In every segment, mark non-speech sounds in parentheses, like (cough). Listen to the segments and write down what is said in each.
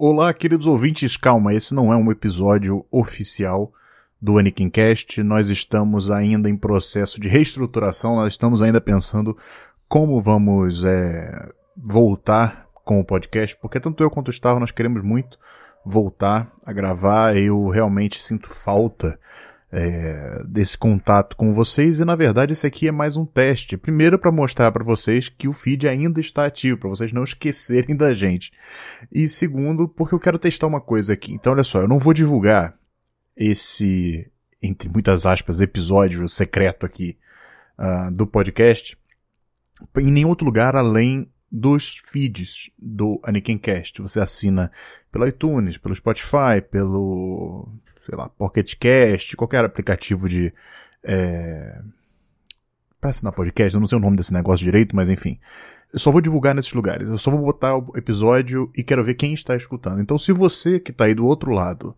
Olá, queridos ouvintes, calma, esse não é um episódio oficial do Anakin Cast. Nós estamos ainda em processo de reestruturação, nós estamos ainda pensando como vamos é, voltar com o podcast, porque tanto eu quanto o Gustavo nós queremos muito voltar a gravar. Eu realmente sinto falta é, desse contato com vocês e na verdade esse aqui é mais um teste. Primeiro para mostrar para vocês que o feed ainda está ativo, para vocês não (laughs) esquecerem da gente. E segundo, porque eu quero testar uma coisa aqui. Então olha só, eu não vou divulgar esse, entre muitas aspas, episódio secreto aqui uh, do podcast em nenhum outro lugar além dos feeds do Anakin Cast. Você assina pelo iTunes, pelo Spotify, pelo sei lá, Pocket Cast, qualquer aplicativo de. É... Pra assinar podcast, eu não sei o nome desse negócio direito, mas enfim. Eu só vou divulgar nesses lugares. Eu só vou botar o episódio e quero ver quem está escutando. Então, se você que está aí do outro lado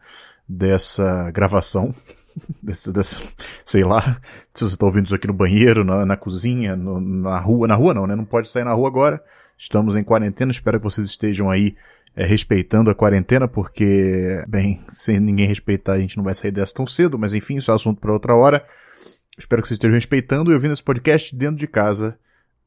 dessa gravação, (laughs) dessa, dessa, sei lá, se você está ouvindo isso aqui no banheiro, na, na cozinha, no, na rua, na rua não, né? Não pode sair na rua agora. Estamos em quarentena, espero que vocês estejam aí é, respeitando a quarentena, porque, bem, sem ninguém respeitar, a gente não vai sair dessa tão cedo, mas enfim, isso é assunto para outra hora. Espero que vocês estejam respeitando e ouvindo esse podcast dentro de casa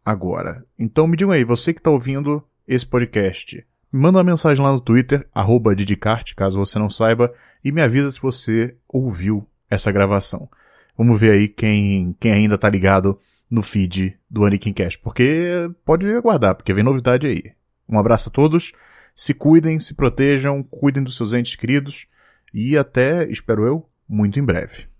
agora. Então me digam aí, você que está ouvindo esse podcast, manda uma mensagem lá no Twitter, arroba Didicart, caso você não saiba, e me avisa se você ouviu essa gravação. Vamos ver aí quem, quem ainda tá ligado no feed do Anakin Cash, porque pode aguardar, porque vem novidade aí. Um abraço a todos. Se cuidem, se protejam, cuidem dos seus entes queridos e até, espero eu, muito em breve.